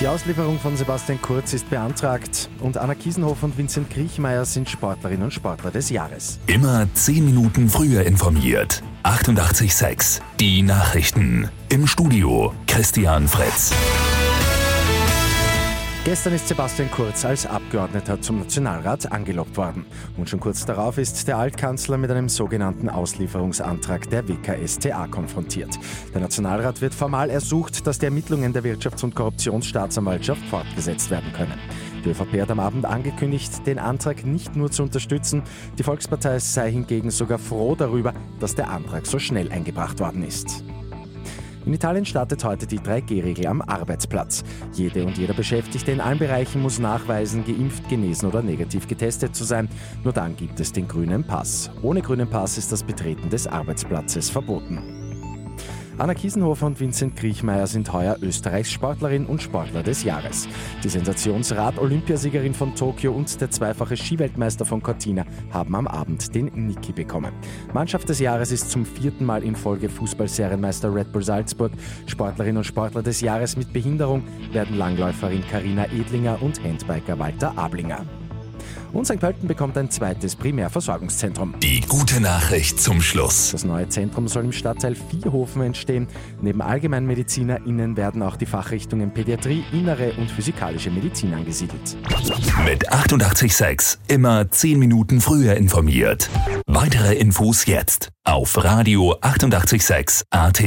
Die Auslieferung von Sebastian Kurz ist beantragt und Anna Kiesenhofer und Vincent Griechmeier sind Sportlerinnen und Sportler des Jahres. Immer 10 Minuten früher informiert. 88.6 Die Nachrichten. Im Studio Christian Fritz. Gestern ist Sebastian Kurz als Abgeordneter zum Nationalrat angelockt worden. Und schon kurz darauf ist der Altkanzler mit einem sogenannten Auslieferungsantrag der WKSTA konfrontiert. Der Nationalrat wird formal ersucht, dass die Ermittlungen der Wirtschafts- und Korruptionsstaatsanwaltschaft fortgesetzt werden können. Die ÖVP hat am Abend angekündigt, den Antrag nicht nur zu unterstützen, die Volkspartei sei hingegen sogar froh darüber, dass der Antrag so schnell eingebracht worden ist. In Italien startet heute die 3G-Regel am Arbeitsplatz. Jede und jeder Beschäftigte in allen Bereichen muss nachweisen, geimpft, genesen oder negativ getestet zu sein. Nur dann gibt es den grünen Pass. Ohne grünen Pass ist das Betreten des Arbeitsplatzes verboten. Anna Kiesenhofer und Vincent Griechmeier sind heuer Österreichs Sportlerin und Sportler des Jahres. Die Sensationsrad-Olympiasiegerin von Tokio und der zweifache Skiweltmeister von Cortina haben am Abend den Niki bekommen. Mannschaft des Jahres ist zum vierten Mal in Folge Fußballserienmeister Red Bull Salzburg. Sportlerin und Sportler des Jahres mit Behinderung werden Langläuferin Karina Edlinger und Handbiker Walter Ablinger. Und St. Pölten bekommt ein zweites Primärversorgungszentrum. Die gute Nachricht zum Schluss. Das neue Zentrum soll im Stadtteil Vierhofen entstehen. Neben AllgemeinmedizinerInnen werden auch die Fachrichtungen Pädiatrie, Innere und Physikalische Medizin angesiedelt. Mit 886 immer 10 Minuten früher informiert. Weitere Infos jetzt auf Radio 886 AT.